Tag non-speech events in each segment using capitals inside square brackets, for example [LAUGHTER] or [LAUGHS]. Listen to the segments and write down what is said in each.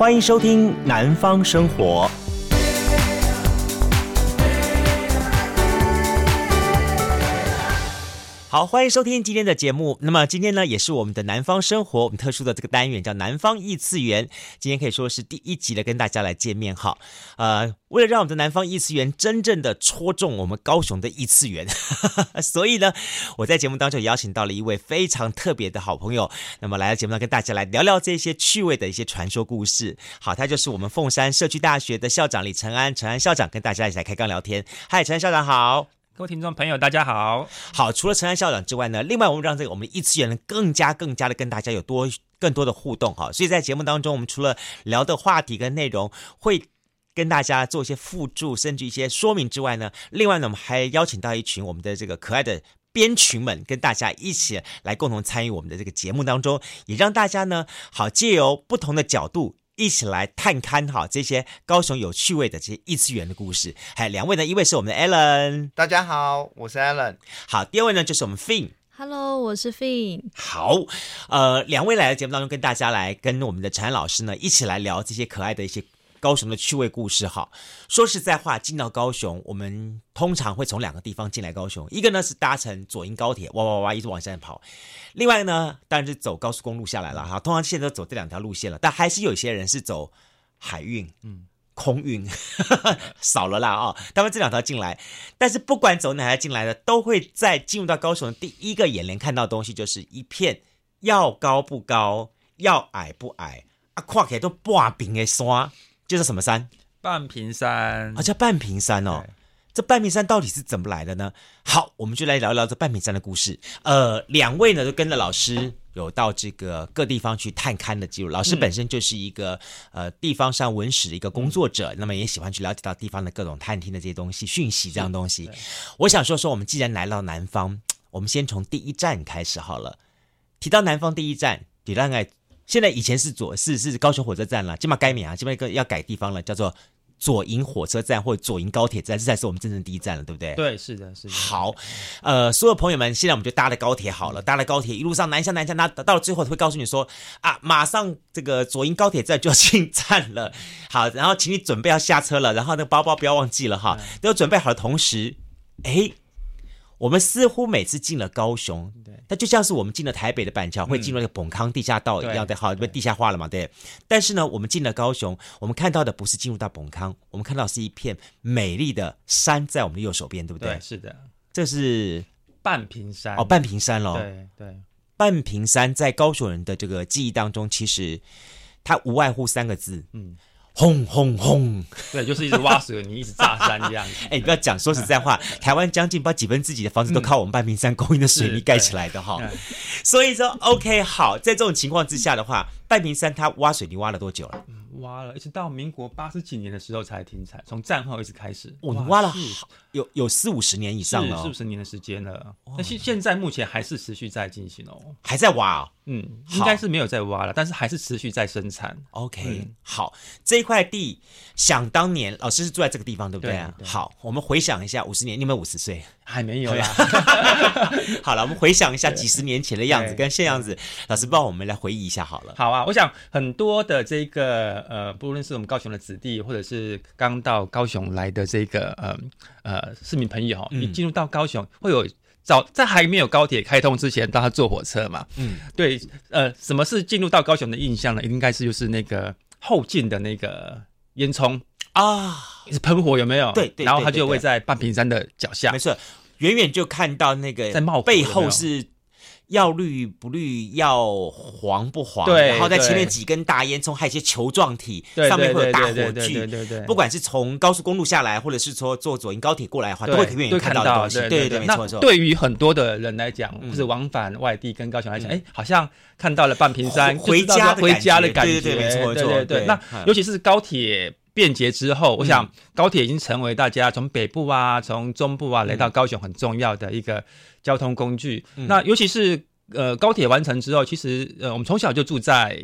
欢迎收听《南方生活》。好，欢迎收听今天的节目。那么今天呢，也是我们的南方生活，我们特殊的这个单元叫南方异次元。今天可以说是第一集的跟大家来见面哈。呃，为了让我们的南方异次元真正的戳中我们高雄的异次元，所以呢，我在节目当中邀请到了一位非常特别的好朋友，那么来到节目上跟大家来聊聊这些趣味的一些传说故事。好，他就是我们凤山社区大学的校长李承安，承安校长跟大家一起来开杠聊天。嗨，承安校长好。各位听众朋友，大家好。好，除了陈安校长之外呢，另外我们让这个我们异次元呢更加更加的跟大家有多更多的互动哈。所以在节目当中，我们除了聊的话题跟内容会跟大家做一些附注，甚至一些说明之外呢，另外呢，我们还邀请到一群我们的这个可爱的编群们，跟大家一起来共同参与我们的这个节目当中，也让大家呢好借由不同的角度。一起来探勘哈这些高雄有趣味的这些异次元的故事。还有两位呢，一位是我们的 Allen，大家好，我是 Allen。好，第二位呢就是我们 Fin，Hello，我是 Fin。好，呃，两位来到节目当中，跟大家来跟我们的陈安老师呢一起来聊这些可爱的一些。高雄的趣味故事，哈，说实在话，进到高雄，我们通常会从两个地方进来高雄，一个呢是搭乘左营高铁，哇哇哇一直往山跑；另外呢，当然是走高速公路下来了，哈。通常现在都走这两条路线了，但还是有一些人是走海运，嗯，空运 [LAUGHS] 少了啦啊、哦。他们这两条进来，但是不管走哪条进来的，都会在进入到高雄的第一个眼帘看到的东西，就是一片要高不高，要矮不矮啊，跨起来都半平的山。就是什么山？半屏山啊，叫半屏山哦。这半屏山到底是怎么来的呢？好，我们就来聊一聊这半屏山的故事。呃，两位呢都跟着老师有到这个各地方去探勘的记录。老师本身就是一个、嗯、呃地方上文史的一个工作者，那么也喜欢去了解到地方的各种探听的这些东西、讯息这样东西。我想说说，我们既然来到南方，我们先从第一站开始好了。提到南方第一站，你大概。现在以前是左是是高雄火车站了，今嘛改名啊，今嘛一个要改地方了，叫做左营火车站或者左营高铁站，这才是我们真正第一站了，对不对？对，是的，是的。好，呃，所有朋友们，现在我们就搭了高铁好了，搭了高铁一路上南下南下，那到了最后会告诉你说啊，马上这个左营高铁站就要进站了，[LAUGHS] 好，然后请你准备要下车了，然后那个包包不要忘记了哈，都准备好的同时，哎。我们似乎每次进了高雄，对，它就像是我们进了台北的板桥，会进入那个本康地下道一样的，好，被地下化了嘛，对。但是呢，我们进了高雄，我们看到的不是进入到本康，我们看到是一片美丽的山在我们的右手边，对不对？对，是的，这是半屏山哦，半屏山喽。对对，半屏山在高雄人的这个记忆当中，其实它无外乎三个字，嗯。轰轰轰！对，就是一直挖水泥，一直炸山这样子。[LAUGHS] 哎，你不要讲，说实在话，[LAUGHS] 台湾将近把几分之几的房子都靠我们半屏山供应的水泥盖起来的哈。所以说，OK，好，在这种情况之下的话，半屏山它挖水泥挖了多久了？挖了，一直到民国八十几年的时候才停产，从战后一直开始。我、哦、挖了有有四五十年以上了、哦，四五十年的时间了。那现现在目前还是持续在进行哦，还在挖、哦。嗯，应该是没有在挖了，但是还是持续在生产。OK，、嗯、好，这一块地，想当年老师是住在这个地方，对不对啊？对对好，我们回想一下，五十年，你有没有五十岁？还没有啦。[LAUGHS] 好了，我们回想一下几十年前的样子跟现样子，老师帮我们来回忆一下好了。好啊，我想很多的这个呃，不论是我们高雄的子弟，或者是刚到高雄来的这个呃呃市民朋友，你进入到高雄会有。早在还没有高铁开通之前，大家坐火车嘛。嗯，对，呃，什么是进入到高雄的印象呢？应该是就是那个后进的那个烟囱啊，是喷火有没有？对，对，然后它就会在半屏山的脚下，没错，远远就看到那个在冒，背后是。要绿不绿，要黄不黄，对，然后在前面几根大烟囱，还有一些球状体，上面会有大火炬，对对对对。不管是从高速公路下来，或者是说坐左营高铁过来的话，都会远远看到的东西。对对对，没错。对于很多的人来讲，就是往返外地跟高雄来讲，哎，好像看到了半屏山，回家回家的感觉。对对对，没错没错。对对。那尤其是高铁便捷之后，我想高铁已经成为大家从北部啊、从中部啊来到高雄很重要的一个。交通工具，嗯、那尤其是呃高铁完成之后，其实呃我们从小就住在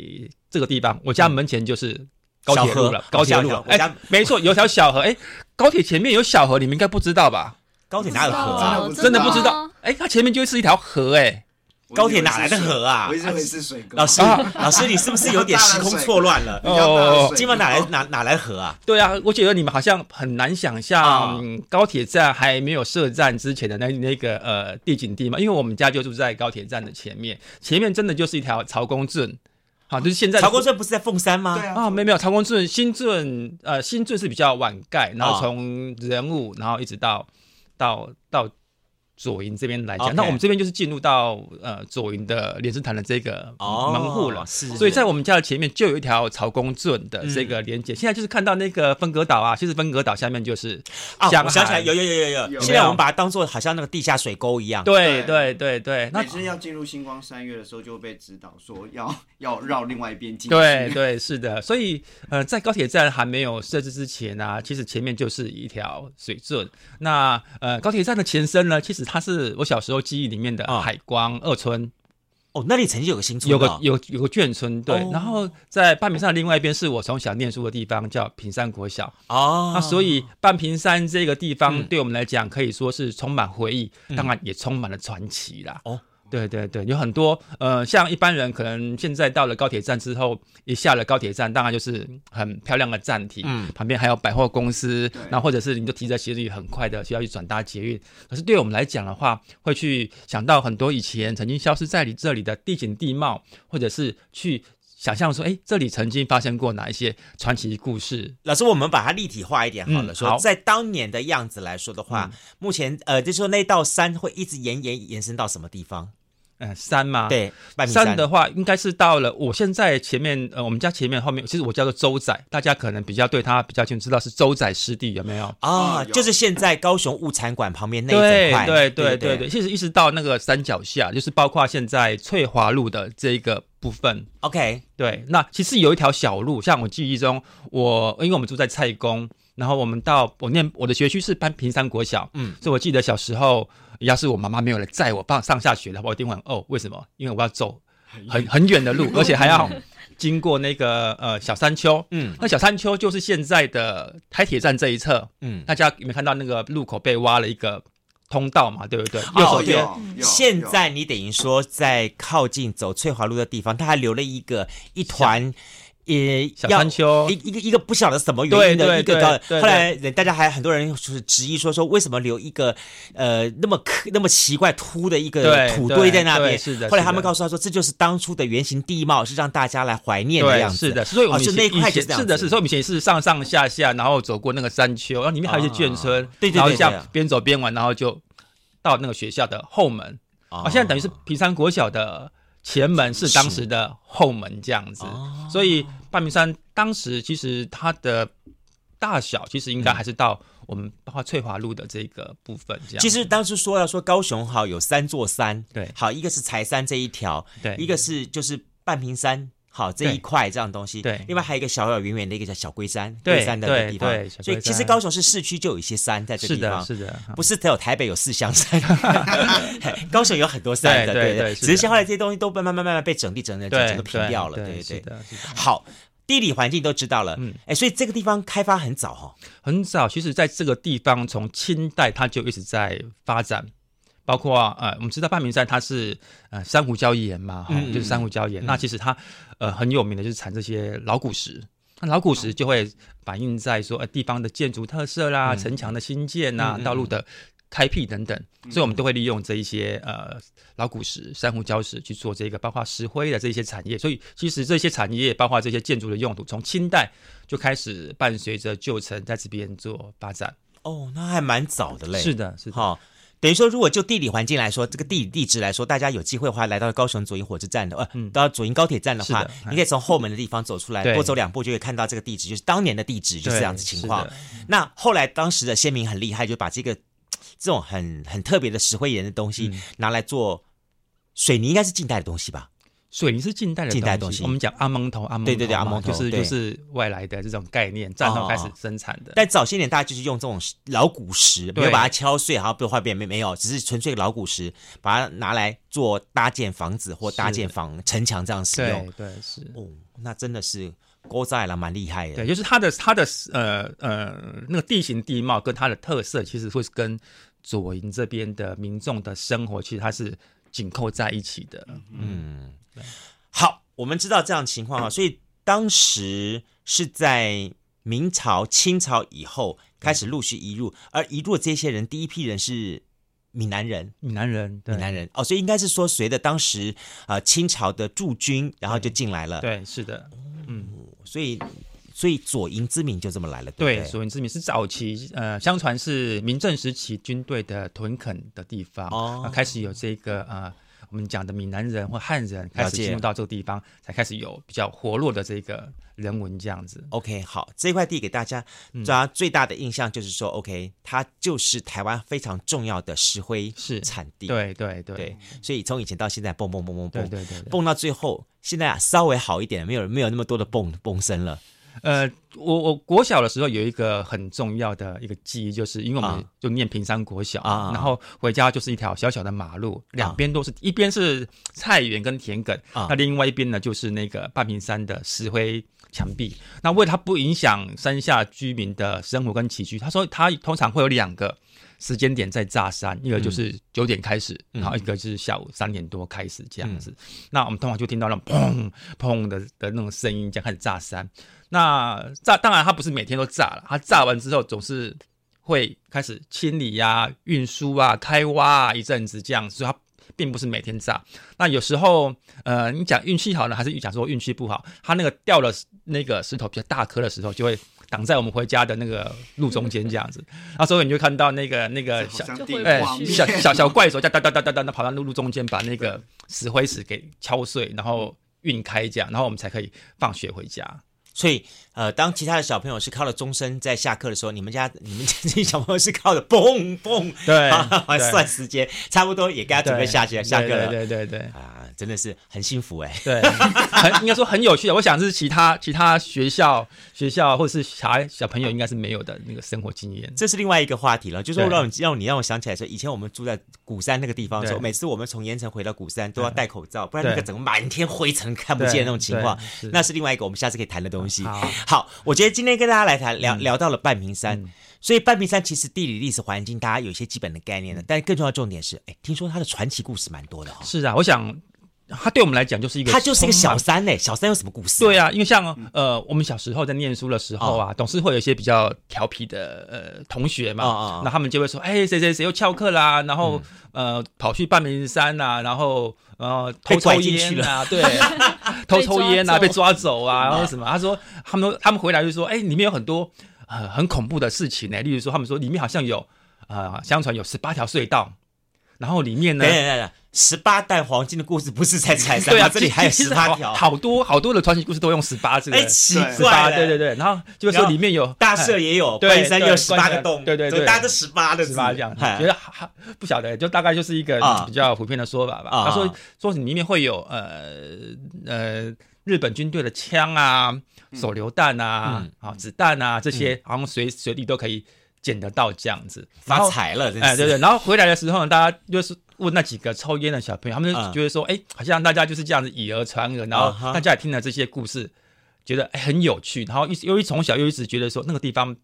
这个地方，我家门前就是高铁路了，高铁路了，哎，没错，[LAUGHS] 有条小河，哎，高铁前面有小河，你们应该不知道吧？高铁哪有河啊？哦、真的不知道，哎，它前面就是一条河，哎。高铁哪来的河啊？我以为是水沟。老师，[LAUGHS] 老师，你是不是有点时空错乱了？哦，金门哪来哪哪来的河啊？对啊，我觉得你们好像很难想象高铁站还没有设站之前的那那个呃地景地嘛，因为我们家就住在高铁站的前面，前面真的就是一条曹公圳。好，就是现在曹公圳不是在凤山吗？对啊，啊，没有没有，曹公圳新圳呃新圳是比较晚盖，然后从人物，然后一直到到到。左营这边来讲，那我们这边就是进入到呃左营的莲池潭的这个门户了，是。所以在我们家的前面就有一条曹公圳的这个连接。现在就是看到那个分隔岛啊，其实分隔岛下面就是啊，我想起来，有有有有有。现在我们把它当做好像那个地下水沟一样。对对对对。每次要进入星光三月的时候，就会被指导说要要绕另外一边进去。对对是的，所以呃，在高铁站还没有设置之前啊，其实前面就是一条水圳。那呃，高铁站的前身呢，其实。它是我小时候记忆里面的海光二村，哦，那里曾经有个新村，有个有有个眷村，对。然后在半屏山的另外一边是我从小念书的地方，叫屏山国小。哦，那所以半屏山这个地方对我们来讲可以说是充满回忆，当然也充满了传奇啦。哦。对对对，有很多呃，像一般人可能现在到了高铁站之后，一下了高铁站，当然就是很漂亮的站体，嗯，旁边还有百货公司，那或者是你就提着行李很快的需要去转搭捷运。可是对我们来讲的话，会去想到很多以前曾经消失在你这里的地景地貌，或者是去想象说，哎，这里曾经发生过哪一些传奇故事。老师，我们把它立体化一点好了，嗯、说好在当年的样子来说的话，嗯、目前呃，就是说那道山会一直延延延伸到什么地方？嗯，山吗？对，山的话，应该是到了我现在前面，呃，我们家前面后面，其实我叫做周仔，大家可能比较对他比较清楚，知道是周仔湿地有没有？啊，就是现在高雄物产馆旁边那一块。对对对对对，其实一直到那个山脚下，就是包括现在翠华路的这一个部分。OK，对，那其实有一条小路，像我记忆中，我因为我们住在蔡公，然后我们到我念我的学区是半屏山国小，嗯，所以我记得小时候。要是我妈妈没有来载我放上下学的话，我一定会哦，为什么？因为我要走很 [LAUGHS] 很远的路，[LAUGHS] 而且还要经过那个呃小山丘。嗯，那小山丘就是现在的台铁站这一侧。嗯，大家有没有看到那个路口被挖了一个通道嘛？对不对？右手边。现在你等于说在靠近走翠华路的地方，它还留了一个一团。也小山丘，一一个一个不晓得什么原因的一个高，后来大家还很多人就是质疑说说为什么留一个呃那么那么奇怪凸的一个土堆在那边？是的。后来他们告诉他说，这就是当初的原型地貌，是让大家来怀念的样子。是的，所以我们是那一块是的，是所以我们以前是上上下下，然后走过那个山丘，然后里面还有一些眷村，对对对，然后这样边走边玩，然后就到那个学校的后门。啊，现在等于是平山国小的。前门是当时的后门这样子，所以半屏山当时其实它的大小其实应该还是到我们包括翠华路的这个部分这样。其实当时说要说高雄好有三座山，对，好一个是柴山这一条，对，一个是就是半屏山。好，这一块这样东西，对，另外还有一个小小圆圆的一个叫小龟山，龟山的地方，所以其实高雄市市区就有一些山在这地方，是的，不是只有台北有四香山，[LAUGHS] 高雄有很多山的，对对，只是后来这些东西都慢慢慢慢被整地整的，整个平掉了，对对对。好，地理环境都知道了，嗯，哎，所以这个地方开发很早哈，很早，其实在这个地方从清代它就一直在发展。包括呃，我们知道半明山它是呃珊瑚礁岩嘛，哈、嗯，就是珊瑚礁岩。嗯、那其实它呃很有名的就是产这些老古石，那老古石就会反映在说呃地方的建筑特色啦、嗯、城墙的新建呐、啊、嗯、道路的开辟等等，嗯、所以我们都会利用这一些呃老古石、珊瑚礁石去做这个，包括石灰的这些产业。所以其实这些产业，包括这些建筑的用途，从清代就开始伴随着旧城在这边做发展。哦，那还蛮早的嘞。是的，是的。好。等于说，如果就地理环境来说，这个地理地质来说，大家有机会的话，来到高雄左营火车站的，呃，嗯、到左营高铁站的话，的你可以从后门的地方走出来，多走两步就会看到这个地址，就是当年的地址，就是这样子情况。那后来当时的先民很厉害，就把这个这种很很特别的石灰岩的东西拿来做水泥，应该是近代的东西吧。水泥是近代的近代东西，我们讲阿蒙头，阿蒙头，对对对，阿蒙头就是就是外来的这种概念，战后开始生产的。但早些年大家就是用这种老古石，没有把它敲碎，然后不坏变没没有，只是纯粹老古石，把它拿来做搭建房子或搭建房城墙这样使用。对，是哦，那真的是锅在了，蛮厉害的。对，就是它的它的呃呃那个地形地貌跟它的特色，其实会跟左营这边的民众的生活，其实它是。紧扣在一起的。嗯，好，我们知道这样情况啊，所以当时是在明朝、清朝以后开始陆续移入，而移入这些人，第一批人是闽南人，闽南人，闽南人哦，所以应该是说，随着当时呃清朝的驻军，然后就进来了。对，是的，嗯，所以。所以左营之名就这么来了，对，对，左营之名是早期呃，相传是明郑时期军队的屯垦的地方，哦，开始有这个呃，我们讲的闽南人或汉人开始进入到这个地方，才开始有比较活络的这个人文这样子。OK，好，这块地给大家抓最大的印象就是说，嗯，OK，它就是台湾非常重要的石灰是。产地，对对对，对，所以从以前到现在蹦蹦蹦蹦蹦，对对对，蹦到最后，现在啊稍微好一点，没有没有那么多的蹦蹦声了。呃，我我国小的时候有一个很重要的一个记忆，就是因为我们就念平山国小啊，然后回家就是一条小小的马路，两边都是一边是菜园跟田埂，那另外一边呢就是那个半屏山的石灰墙壁。那为了它不影响山下居民的生活跟起居，他说他通常会有两个时间点在炸山，一个就是九点开始，然后一个就是下午三点多开始这样子。那我们通常就听到那种砰砰的的那种声音，这样开始炸山。那炸当然，它不是每天都炸了，它炸完之后总是会开始清理呀、啊、运输啊、开挖啊一阵子这样，所以它并不是每天炸。那有时候，呃，你讲运气好呢，还是讲说运气不好？它那个掉了那个石头比较大颗的时候，就会挡在我们回家的那个路中间这样子。[LAUGHS] 那时候你就看到那个那个小哎小小小怪手，哒哒哒哒哒哒，那跑到路路中间把那个石灰石给敲碎，然后运开这样，然后我们才可以放学回家。所以，呃，当其他的小朋友是靠了钟声在下课的时候，你们家你们家这些小朋友是靠着嘣嘣，[LAUGHS] 对，算时间，差不多也该准备下去下课了。对对对对啊，真的是很幸福哎。对，很 [LAUGHS] 应该说很有趣的。我想是其他其他学校学校或者是小孩小朋友应该是没有的那个生活经验。这是另外一个话题了，就是说让你让你让我想起来说，以前我们住在鼓山那个地方的时候，每次我们从盐城回到鼓山都要戴口罩，不然那个整个满天灰尘看不见那种情况，那是另外一个我们下次可以谈的东西。好。我觉得今天跟大家来谈聊聊到了半屏山，嗯、所以半屏山其实地理历史环境大家有一些基本的概念的，但更重要的重点是，哎，听说它的传奇故事蛮多的哈、哦。是啊，我想它对我们来讲就是一个，它就是一个小三呢。小三有什么故事、啊？对啊，因为像呃，我们小时候在念书的时候啊，总是会有一些比较调皮的呃同学嘛，那、哦哦、他们就会说，哎，谁谁谁又翘课啦，然后、嗯、呃跑去半屏山呐、啊，然后呃偷抽烟啊，对。[LAUGHS] 偷抽烟啊，被抓走啊，然后什么？他说他们他们回来就说，哎，里面有很多呃很恐怖的事情呢。例如说，他们说里面好像有呃，相传有十八条隧道，然后里面呢，十八担黄金的故事不是在柴山吗？对啊，这里还有十八条，好多好多的传奇故事都用十八这个，哎，奇怪，对对对。然后就是说里面有大社也有，半山也有十八个洞，对对对，大家都十八的十八这样，觉得还不晓得，就大概就是一个比较普遍的说法吧。他说说里面会有呃呃。日本军队的枪啊、手榴弹啊、嗯、啊子弹啊这些，好像随随地都可以捡得到，这样子发财了。哎，对对。然后回来的时候呢，大家就是问那几个抽烟的小朋友，他们就觉得说，哎、嗯，好像大家就是这样子以讹传讹，然后大家也听了这些故事，觉得哎很有趣，然后一由于从小又一直觉得说那个地方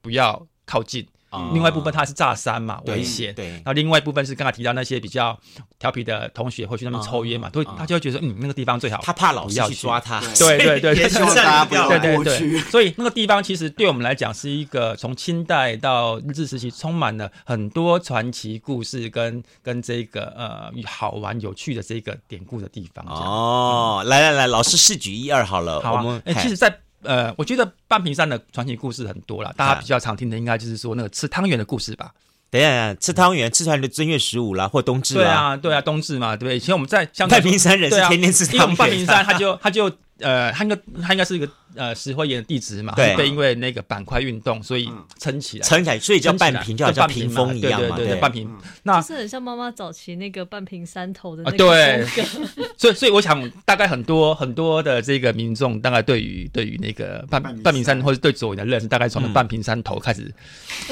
不要靠近。另外一部分它是炸山嘛，危险。对。然后另外一部分是刚才提到那些比较调皮的同学会去那边抽烟嘛，都他就会觉得嗯那个地方最好。他怕老师去抓他。对对 [LAUGHS] 对。也希望大家不要过去。所以那个地方其实对我们来讲是一个从清代到日治时期充满了很多传奇故事跟跟这个呃好玩有趣的这个典故的地方。哦，来来来，老师试举一二好了。好啊。哎，其实，在呃，我觉得半屏山的传奇故事很多了，大家比较常听的应该就是说那个吃汤圆的故事吧。等一下，吃汤圆，吃出来的正月十五啦，或冬至。对啊，对啊，冬至嘛，对不对？以前我们在像半屏山人是天天吃汤圆，因为我们半屏山他就他就。呃，他应该他应该是一个呃石灰岩的地质嘛，对，因为那个板块运动，所以撑起来，撑起来，所以叫半平，就好像屏风一样嘛，对对，半平。那是很像妈妈早期那个半平山头的那个。对，[LAUGHS] 所以所以我想，大概很多很多的这个民众，大概对于对于那个半半平山或者对左营的认识，大概从半平山头开始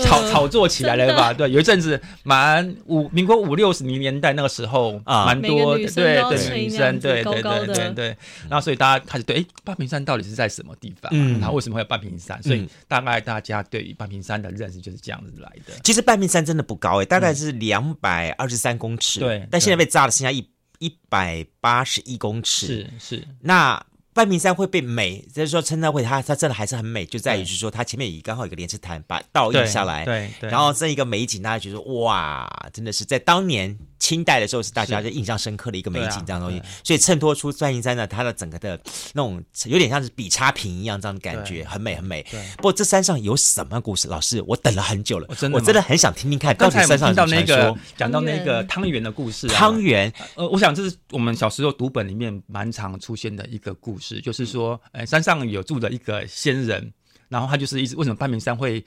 炒炒作起来了吧？对，有一阵子蛮五民国五六十年代那个时候啊，蛮多对对女生，对对对对对，然后所以大家开始。对，哎，半平山到底是在什么么地方，嗯。然后为什么会有半屏山，所以嗯。大概大家对于半屏山的认识就是这样子来的。其实半屏山真的不高诶，大概是两百二十三公尺，对但现在被炸了，剩下一一百八十一公尺，是是，那。半屏山会被美，就是说称赞会它它真的还是很美，就在于对。是说它前面有刚好有一个莲池潭把倒映下来，对对，然后这一个美景，大家觉得哇，真的是在当年清代的时候是大家就印象深刻的一个美景这样东西，啊。所以衬托出半屏山呢，它的整个的那种有点像是比差评一样这样的感觉，很美很美。对不过这山上有什么故事？老师，我等了很久了，哦真的我真的很想听听看，到底山上听到那个有什么传说讲到那个汤圆的故事啊，汤圆，呃，我想这是我们小时候读本里面蛮常出现的一个故事，就是说，呃，山上有住的一个仙人，然后他就是一直为什么半屏山会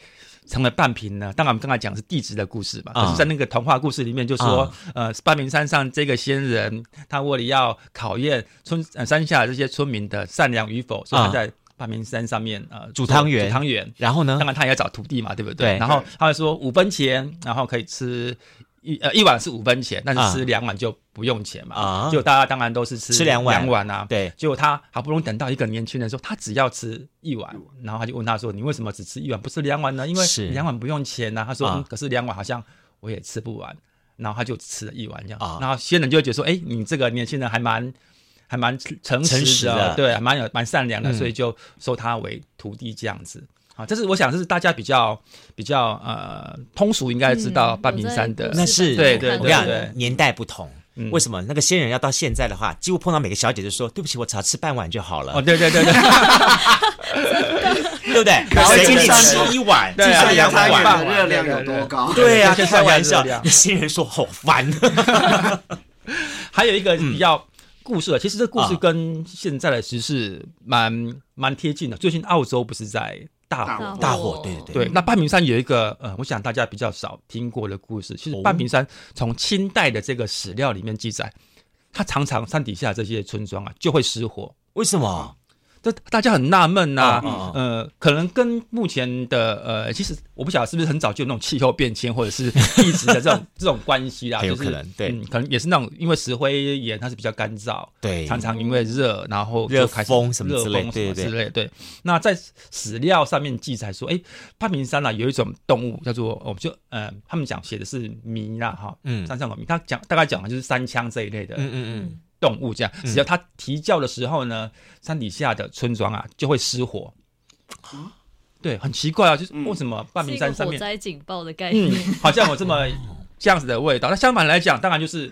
成了半屏呢？当然，我们刚才讲是地质的故事嘛，啊可是在那个童话故事里面就说，呃，半屏山上这个仙人，他为了要考验村呃山下这些村民的善良与否，所以他在半屏山上面呃煮汤圆煮汤圆。然后呢当？然，他也要找徒弟嘛，对不对？对然后他会说五分钱，然后可以吃一呃一碗是五分钱，但是吃两碗就不用钱嘛。啊就大家当然都是吃吃两碗两碗啊。对，结果他好不容易等到一个年轻人说，他只要吃一碗，然后他就问他说：“你为什么只吃一碗，不吃两碗呢？因为两碗不用钱啊。”他说：“啊嗯，可是两碗好像我也吃不完。”然后他就吃了一碗这样。啊然后仙人就会觉得说：“哎，你这个年轻人还蛮。”还蛮诚诚实的，实的对，还蛮有蛮善良的，嗯所以就收他为徒弟这样子。好，这是我想这是大家比较比较呃通俗应该知道嗯半屏山的那是对对对对年代不同。嗯为什么那个仙人要到现在的话，几乎碰到每个小姐就说：“对不起，我只要吃半碗就好了。哦，对对对对，[LAUGHS] 对不对？[LAUGHS] 然后谁给你吃一碗，对啊两碗？的热量有多高？对啊，对开玩笑热量。那新人说好烦。[LAUGHS] 还有一个比较故事的，其实这故事啊跟现在的时事蛮蛮贴近的。最近澳洲不是在大火大火，对对对，那半屏山有一个呃，我想大家比较少听过的故事。其实半屏山从清代的这个史料里面记载，它常常山底下这些村庄啊就会失火。为什么？这大家很纳闷呐，呃，可能跟目前的呃，其实我不晓得是不是很早就有那种气候变迁或者是地质的这种这种关系啦，[LAUGHS] 很有就是可能对。嗯，可能也是那种因为石灰岩它是比较干燥，对常常因为热，然后就热开风什么之类热风什么对对。之类，对。那在史料上面记载说，哎，半屏山啊有一种动物叫做，我们就呃，他们讲写的是麋啦哈，嗯。山上的麋，他讲大概讲的就是山羌这一类的，嗯嗯嗯，动物这样，只要它啼叫的时候呢，山底下的村庄啊就会失火。对，很奇怪啊，就是为什么半是一个屏山上面，火灾警报的概念。嗯，[LAUGHS] 好像有这么这样子的味道。那相反来讲，当然就是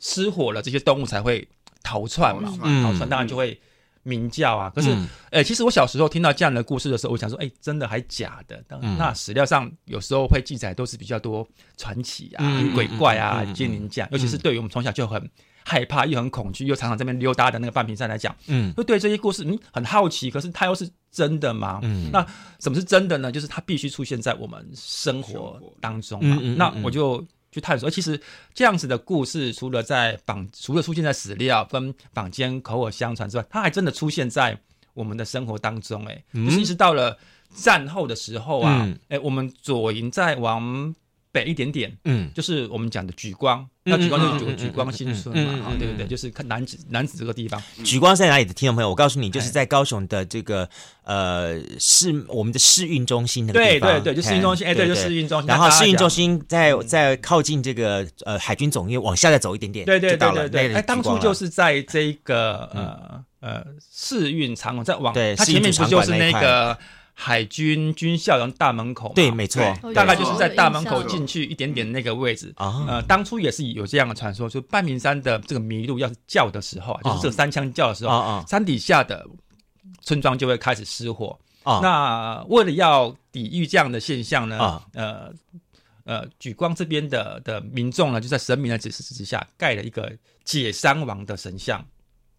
失火了，这些动物才会逃窜嘛，嗯逃窜当然就会鸣叫啊。可是，嗯呃，其实我小时候听到这样的故事的时候，我想说，哎，真的还假的？当嗯那史料上有时候会记载都是比较多传奇啊、嗯鬼怪啊嗯、精灵这样，尤其是对于我们从小就很害怕又很恐惧，又常常在那边溜达的那个半瓶山来讲，嗯会对这些故事嗯很好奇。可是它又是真的吗？嗯那什么是真的呢？就是它必须出现在我们生活当中嘛。嗯嗯嗯那我就去探索，其实这样子的故事，除了在坊，除了出现在史料跟坊间口耳相传之外，它还真的出现在我们的生活当中。哎、嗯。就是一直到了战后的时候啊，哎、嗯我们左营在往北一点点。嗯。就是我们讲的莒光，嗯那莒光就是嗯嗯莒莒光新村嘛，对不对？就是看南子南子这个地方，莒光在哪里的听众朋友，我告诉你，就是在高雄的这个呃市我们的市运中心那个地方，对对对，就市运中心，哎，对，就市运中心。然后市运中心，心在在靠近这个呃海军总院往下再走一点点，对对对对对，哎，当初就是在这个呃呃市运场馆，在往对它前面不就是那个海军军校园大门口？对，没错大概就是在大门口进去一点点那个位置。啊，呃，当初也是有这样的传说，就半屏山的这个麋鹿要是叫的时候啊，就是这三枪叫的时候，啊啊山底下的村庄就会开始失火。啊，那为了要抵御这样的现象呢，啊呃呃，举光这边的的民众呢，就在神明的指示之下，盖了一个解山王的神像。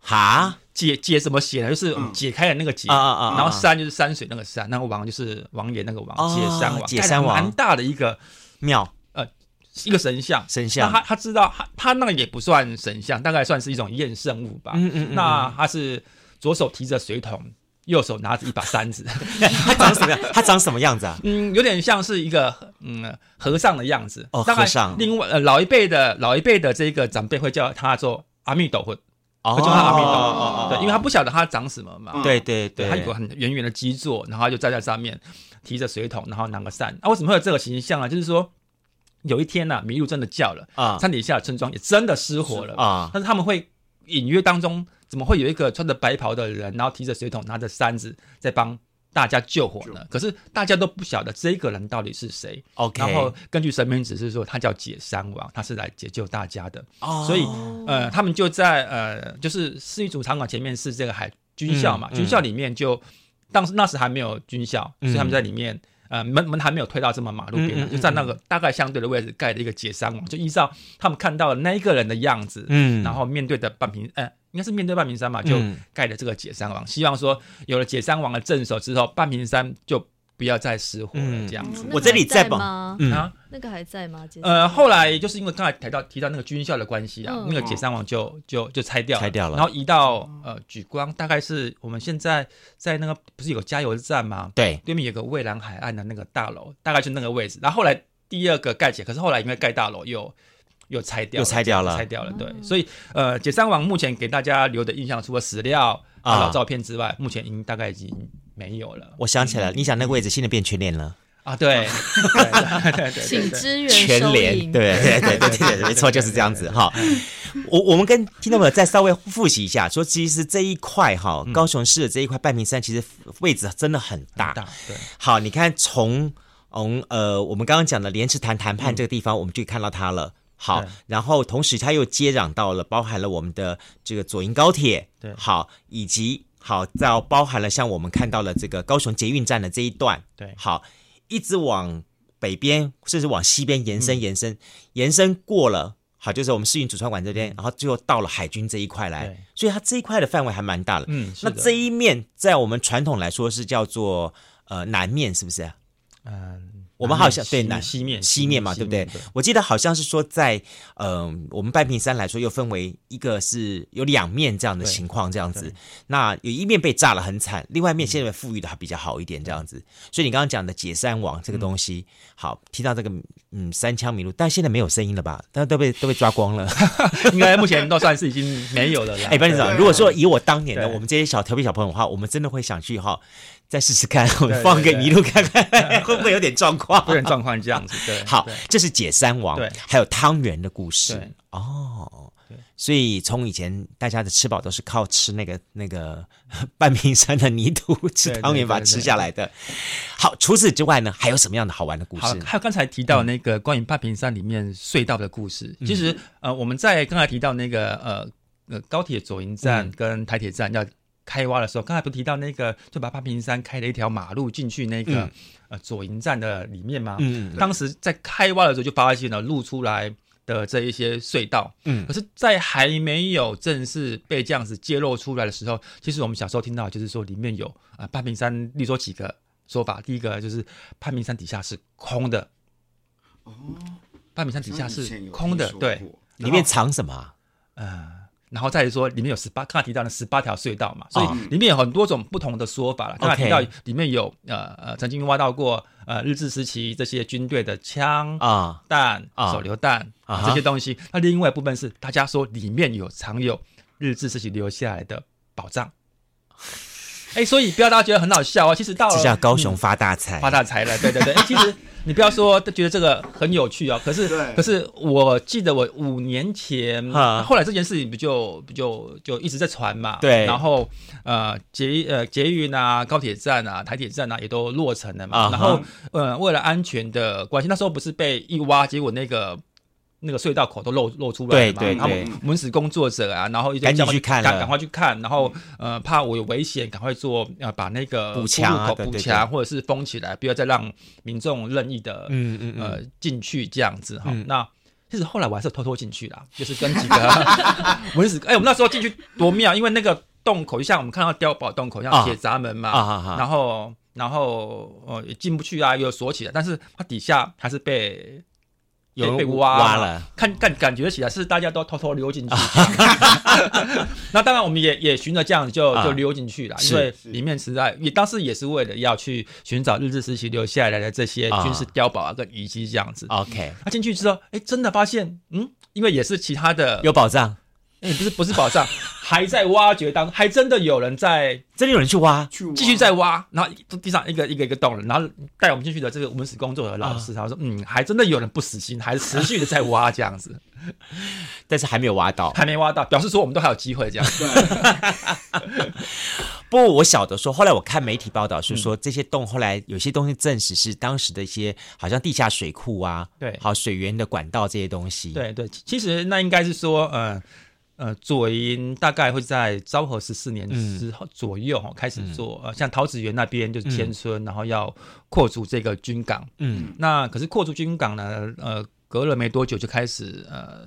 哈解解怎么写呢？就是嗯解开了那个解，啊啊啊，然后山就是山水那个山，那个王就是王爷那个王，哦解山王，解山王蛮大的一个庙呃一个神像。那神像，他他知道他他那个也不算神像，大概算是一种验圣物吧。嗯嗯嗯那他是左手提着水桶，右手拿着一把扇子，[LAUGHS] 他长什么样？[LAUGHS] 他长什么样子啊？嗯，有点像是一个嗯和尚的样子。哦大概和尚另外呃老一辈的老一辈的这个长辈会叫他做阿弥陀佛。哦会叫他阿弥陀对，因为他不晓得他长什么嘛，嗯。对对对，他有个很圆圆的基座，然后他就站在上面提着水桶，然后拿个扇。啊，为什么会有这个形象啊？就是说有一天呐、啊，麋鹿真的叫了，啊。山底下的村庄也真的失火了。啊。但是他们会隐约当中，怎么会有一个穿着白袍的人，然后提着水桶，拿着扇子在帮大家救火呢？可是大家都不晓得这个人到底是谁。OK，然后根据神明指示说，他叫解山王，他是来解救大家的。哦所以呃，他们就在呃，就是市一组场馆前面是这个海军校嘛，嗯嗯军校里面就当时那时还没有军校，嗯所以他们在里面。呃，门门还没有推到这么马路边，就在那个大概相对的位置盖了一个解山王，就依照他们看到的那一个人的样子，嗯然后面对的半屏，呃，应该是面对半屏山嘛，就嗯盖了这个解山王，希望说有了解山王的镇守之后，半屏山就不要再失火了，嗯这样子。我这里在吗？嗯啊，那个还在吗？呃，后来就是因为刚才提到提到那个军校的关系啊，嗯那个解山王就就就拆掉了，拆掉了然后移到呃莒光，大概是我们现在在那个不是有个加油站吗？对，对面有个蔚蓝海岸的那个大楼，大概就那个位置。然后后来第二个盖起来，可是后来因为盖大楼又又拆掉了，又拆掉了拆掉了。对，哦所以呃，解散网目前给大家留的印象，除了史料啊啊老照片之外，目前已经大概已经没有了我想起来了，你想那个位置现在变全联了，啊。对，对对对对请支援收全联，银。对对对对对，没错，就是这样子哈。我我们跟听众朋友再稍微复习一下，说其实这一块哈，高雄市的这一块半屏山，其实位置真的很大。大对。好，你看从从呃我们刚刚讲的莲池潭谈判这个地方，我们就看到它了。好，然后同时它又接壤到了，包含了我们的这个左营高铁，对好，以及好，到包含了像我们看到了这个高雄捷运站的这一段，对好，一直往北边，甚至往西边延伸，嗯延伸，延伸过了。好，就是我们市营主船馆这边，然后最后到了海军这一块来，所以它这一块的范围还蛮大的。嗯，那这一面在我们传统来说是叫做呃南面，是不是？嗯，我们好像西对南西面西面嘛，对不对？我记得好像是说在呃我们半屏山来说，又分为一个是有两面这样的情况，这样子。那有一面被炸了很惨，另外一面现在富裕的还比较好一点，这样子。所以你刚刚讲的解山王这个东西，好提到这个嗯三枪迷路，但现在没有声音了吧？但都被 [LAUGHS] 都被抓光了。[LAUGHS] 应该目前都算是已经没有了啦。[LAUGHS] 哎，班长长，如果说以我当年的我们这些小调皮小朋友的话，我们真的会想去哈，再试试看，[LAUGHS] 我们放个对麋鹿看看 [LAUGHS] 会不会有点状况。不然状况这样子，对，好对，这是解山王，对。还有汤圆的故事。哦。对。所以从以前大家的吃饱都是靠吃那个那个 [LAUGHS] 半屏山的泥土，吃汤圆把它吃下来的。好，除此之外呢，还有什么样的好玩的故，事？还有刚才提到那个关于半屏山里面隧道的故事，嗯。其实呃，我们在刚才提到那个呃呃高铁左营站嗯。跟台铁站要开挖的时候，刚才不是提到那个就把半屏山开了一条马路进去那个、嗯。呃左营站的里面吗？嗯。当时在开挖的时候就发现了露出来的这一些隧道，嗯。可是，在还没有正式被这样子揭露出来的时候，其实我们小时候听到就是说里面有啊、呃半屏山，例如说几个说法，第一个就是半屏山底下是空的，哦，半屏山底下是空的对，里面藏什么啊？呃，然后再说里面有十八，刚才提到的十八条隧道嘛，所以哦里面有很多种不同的说法了。刚才提到里面有呃呃曾经挖到过呃日治时期这些军队的枪啊弹、啊手榴弹啊这些东西。那另外一部分是大家说里面有藏有日治时期留下来的宝藏。哎，所以不要大家觉得很好笑哦，其实到了这叫高雄嗯发大财。发大财了，对对对。诶其实 [LAUGHS] 你不要说觉得这个很有趣哦，可是可是我记得我五年前，哈后来这件事情不就不就就一直在传嘛，对然后呃捷呃捷运啊、高铁站啊、台铁站啊也都落成了嘛，然后呃为了安全的关系，那时候不是被一挖，结果那个。那个隧道口都露露出来了嘛，对对然后对。文史工作者啊，然后一赶紧去看。了赶赶快去看，然后呃怕我有危险，赶快做呃把那个补墙口补墙或者是封起来，不要再让民众任意的嗯嗯嗯，呃进去这样子哈。嗯。那其实后来我还是偷偷进去啦，就是跟几个文史哎，我们那时候进去多妙，因为那个洞口就像我们看到碉堡洞口，像啊铁闸门嘛，然后然后呃也进不去啊，又锁起来，但是它底下还是被。有人被挖挖了，看感感觉起来是大家都偷偷溜进去，[LAUGHS] [LAUGHS] 那当然我们也也循着这样子就啊。就溜进去了，因为里面实在也当时也是为了要去寻找日治时期留下来的这些军事碉堡啊跟遗迹这样子。OK，他进去之后，哎，真的发现，嗯，因为也是其他的有宝藏，哎，不是不是宝藏，[LAUGHS] 还在挖掘当中，还真的有人在，真的有人去挖，去挖。继续在挖，然后地上一个一个一个洞了，然后带我们进去的这个文史工作的老师，他说，嗯，还真的有人不死心，还是持续的在挖这样子，但是还没有挖到，还没挖到，表示说我们都还有机会这样。子。[LAUGHS] 不过我晓得说，后来我看媒体报道是说，这些洞后来有些东西证实是当时的一些好像地下水库啊，对，好水源的管道这些东西，对对，其实那应该是说，呃。呃，左营大概会在昭和十四年之后左右哈、嗯、开始做，呃，像桃子园那边就是迁村，嗯、然后要扩筑这个军港。嗯，那可是扩筑军港呢，呃，隔了没多久就开始呃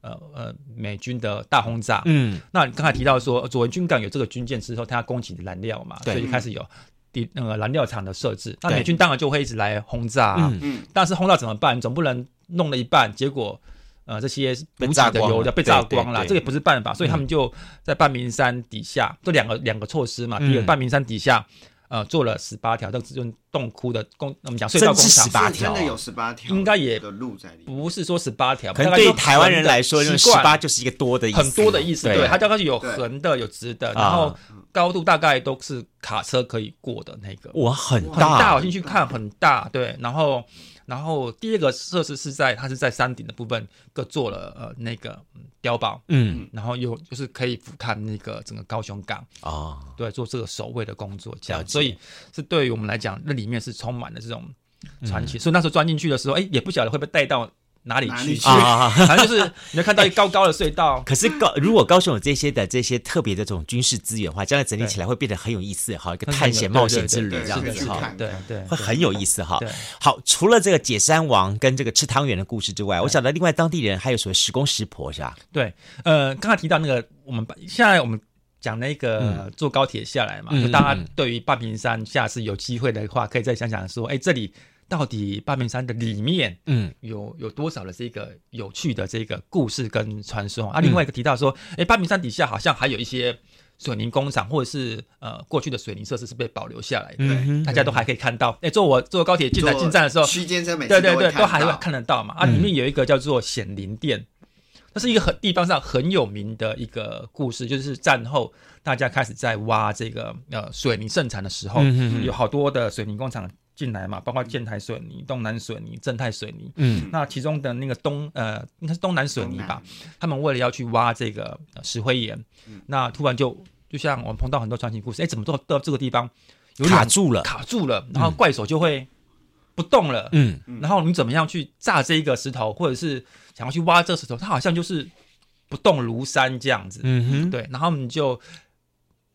呃呃美军的大轰炸。嗯，那你刚才提到说左营军港有这个军舰之后，它要供给燃料嘛，所以就开始有第那个燃料厂的设置。那美军当然就会一直来轰炸、啊。嗯嗯，但是轰炸怎么办？总不能弄了一半，结果。呃，这些补给的油的被炸光了，这个也不是办法，所以他们就在半明山底下，这两个两个措施嘛。第二，半明山底下，呃，做了十八条，这用洞窟的工，我们讲隧道工厂，十八条，真的有十八条，应该也的路在里，不是说十八条，可能对台湾人来说，十八就是一个多的意思，很多的意思。对，它大概是有横的，有直的，然后高度大概都是卡车可以过的那个。哇，很大，很大，我进去看很大，对，然后。然后第二个设施是在，它是在山顶的部分各做了呃那个碉堡，嗯，然后又就是可以俯瞰那个整个高雄港啊，哦、对，做这个守卫的工作，这样，所以是对于我们来讲，那里面是充满了这种传奇。嗯、所以那时候钻进去的时候，哎，也不晓得会不会带到。哪里去？[LAUGHS] 反正就是你要看到一高高的隧道。可是高，如果高雄有这些的这些特别的这种军事资源的话，将来整理起来会变得很有意思，哈一个探险冒险之旅这样子哈。对对，会很有意思哈。好，除了这个解山王跟这个吃汤圆的故事之外，我晓得另外当地人还有所谓石公石婆是吧？对，呃，刚才提到那个我们现在我们讲那个坐高铁下来嘛，就大家对于半屏山下次有机会的话，可以再想想说，哎，这里。到底八面山的里面，嗯，有有多少的这个有趣的这个故事跟传说啊？另外一个提到说，哎，八面山底下好像还有一些水泥工厂，或者是呃过去的水泥设施是被保留下来的，嗯，大家都还可以看到。哎，坐我坐高铁进来进站的时候，区间车每对对对，都还会看得到嘛。啊，里面有一个叫做显灵殿，那是一个很地方上很有名的一个故事，就是战后大家开始在挖这个呃水泥盛产的时候，有好多的水泥工厂。进来嘛，包括建台水泥、东南水泥、正泰水泥。嗯，那其中的那个东呃，应该是东南水泥吧？他们为了要去挖这个石灰岩，嗯、那突然就就像我们碰到很多传奇故事，哎，怎么到到这个地方有卡住了？卡住了，然后怪手就会不动了。嗯，然后你怎么样去炸这一个石头，或者是想要去挖这个石头，它好像就是不动如山这样子。嗯哼，对，然后你就。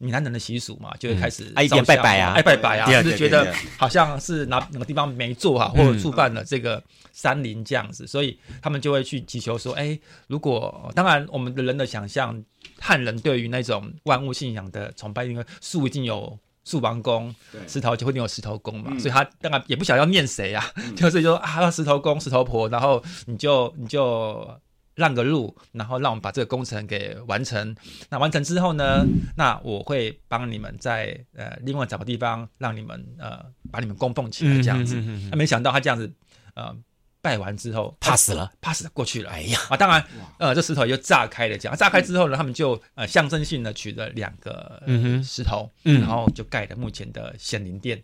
闽南人的习俗嘛，就会开始爱拜拜啊，爱拜拜啊，就是觉得好像是哪哪个地方没做好，或者触犯了这个山林这样子，所以他们就会去祈求说，哎，如果当然我们的人的想象，汉人对于那种万物信仰的崇拜，因为树一定有树王公，石头就会一定有石头公嘛，所以他当然也不想要念谁啊，[LAUGHS] 就是说啊石头公、石头婆，然后你就你就。让个路，然后让我们把这个工程给完成。那完成之后呢，那我会帮你们在呃另外找个地方，让你们呃把你们供奉起来这样子。他、嗯嗯嗯、没想到他这样子呃拜完之后，怕死了，怕死了过去了。哎呀啊，当然呃这石头又炸开了，这样炸开之后呢，他们就呃象征性的取了两个石头，嗯、然后就盖了目前的显灵殿。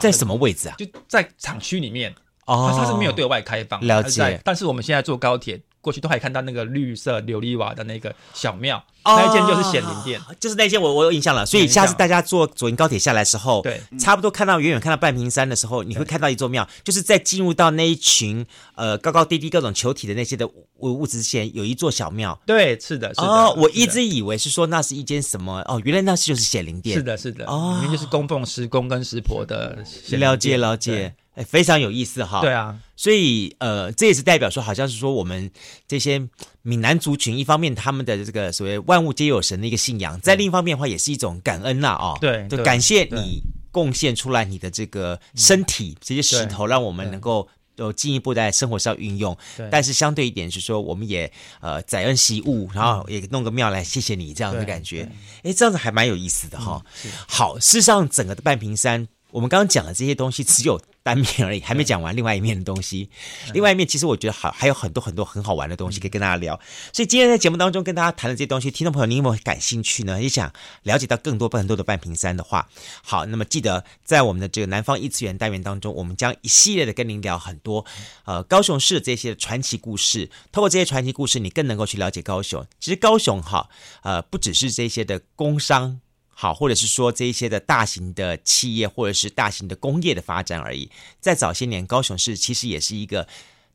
在什么位置啊？就在厂区里面哦，它是没有对外开放，了解。但是我们现在坐高铁。过去都还看到那个绿色琉璃瓦的那个小庙，哦、那一间就是显灵殿，就是那间我我有印象了。所以下次大家坐左营高铁下来的时候，对，差不多看到远远看到半屏山的时候，你会看到一座庙，就是在进入到那一群呃高高低低各种球体的那些的物物质之前，有一座小庙。对，是的，是的。哦，我一直以为是说那是一间什么哦，原来那是就是显灵殿。是的，是的。哦，里面就是供奉石公跟石婆的。了解，了解。哎，非常有意思哈。对啊，所以呃，这也是代表说，好像是说我们这些闽南族群，一方面他们的这个所谓万物皆有神的一个信仰，在另一方面的话，也是一种感恩呐啊。对，就感谢你贡献出来你的这个身体，这些石头，让我们能够有进一步在生活上运用。但是相对一点是说，我们也呃载恩惜物，然后也弄个庙来谢谢你这样的感觉。哎，这样子还蛮有意思的哈。好，事实上整个的半屏山。我们刚刚讲的这些东西只有单面而已，还没讲完另外一面的东西。另外一面，其实我觉得好还有很多很多很好玩的东西可以跟大家聊。所以今天在节目当中跟大家谈的这些东西，听众朋友，您有没有感兴趣呢？也想了解到更多更多的半瓶山的话，好，那么记得在我们的这个南方异次元单元当中，我们将一系列的跟您聊很多呃高雄市的这些传奇故事。透过这些传奇故事，你更能够去了解高雄。其实高雄哈，呃，不只是这些的工商。好，或者是说这一些的大型的企业，或者是大型的工业的发展而已。在早些年，高雄市其实也是一个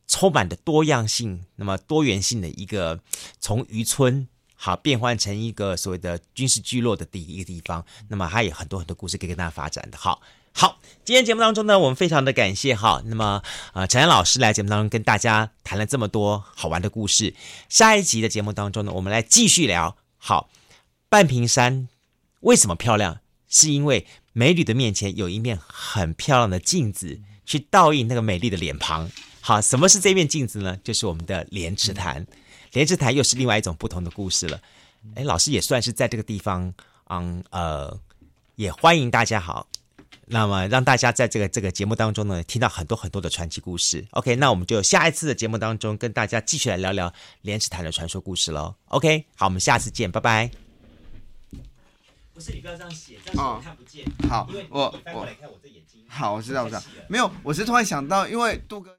充满的多样性、那么多元性的一个从渔村好变换成一个所谓的军事聚落的第一个地方。那么还有很多很多故事可以跟大家发展的。好，好，今天节目当中呢，我们非常的感谢哈。那么呃，陈安老师来节目当中跟大家谈了这么多好玩的故事。下一集的节目当中呢，我们来继续聊好半屏山。为什么漂亮？是因为美女的面前有一面很漂亮的镜子，去倒映那个美丽的脸庞。好，什么是这面镜子呢？就是我们的莲池潭。莲池潭又是另外一种不同的故事了。哎，老师也算是在这个地方，嗯呃，也欢迎大家好。那么让大家在这个这个节目当中呢，听到很多很多的传奇故事。OK，那我们就下一次的节目当中跟大家继续来聊聊莲池潭的传说故事喽。OK，好，我们下次见，拜拜。不是你不要这样写，这样写我看不见。好，因为我我好，我知道，我知道，没有，我是突然想到，因为杜哥。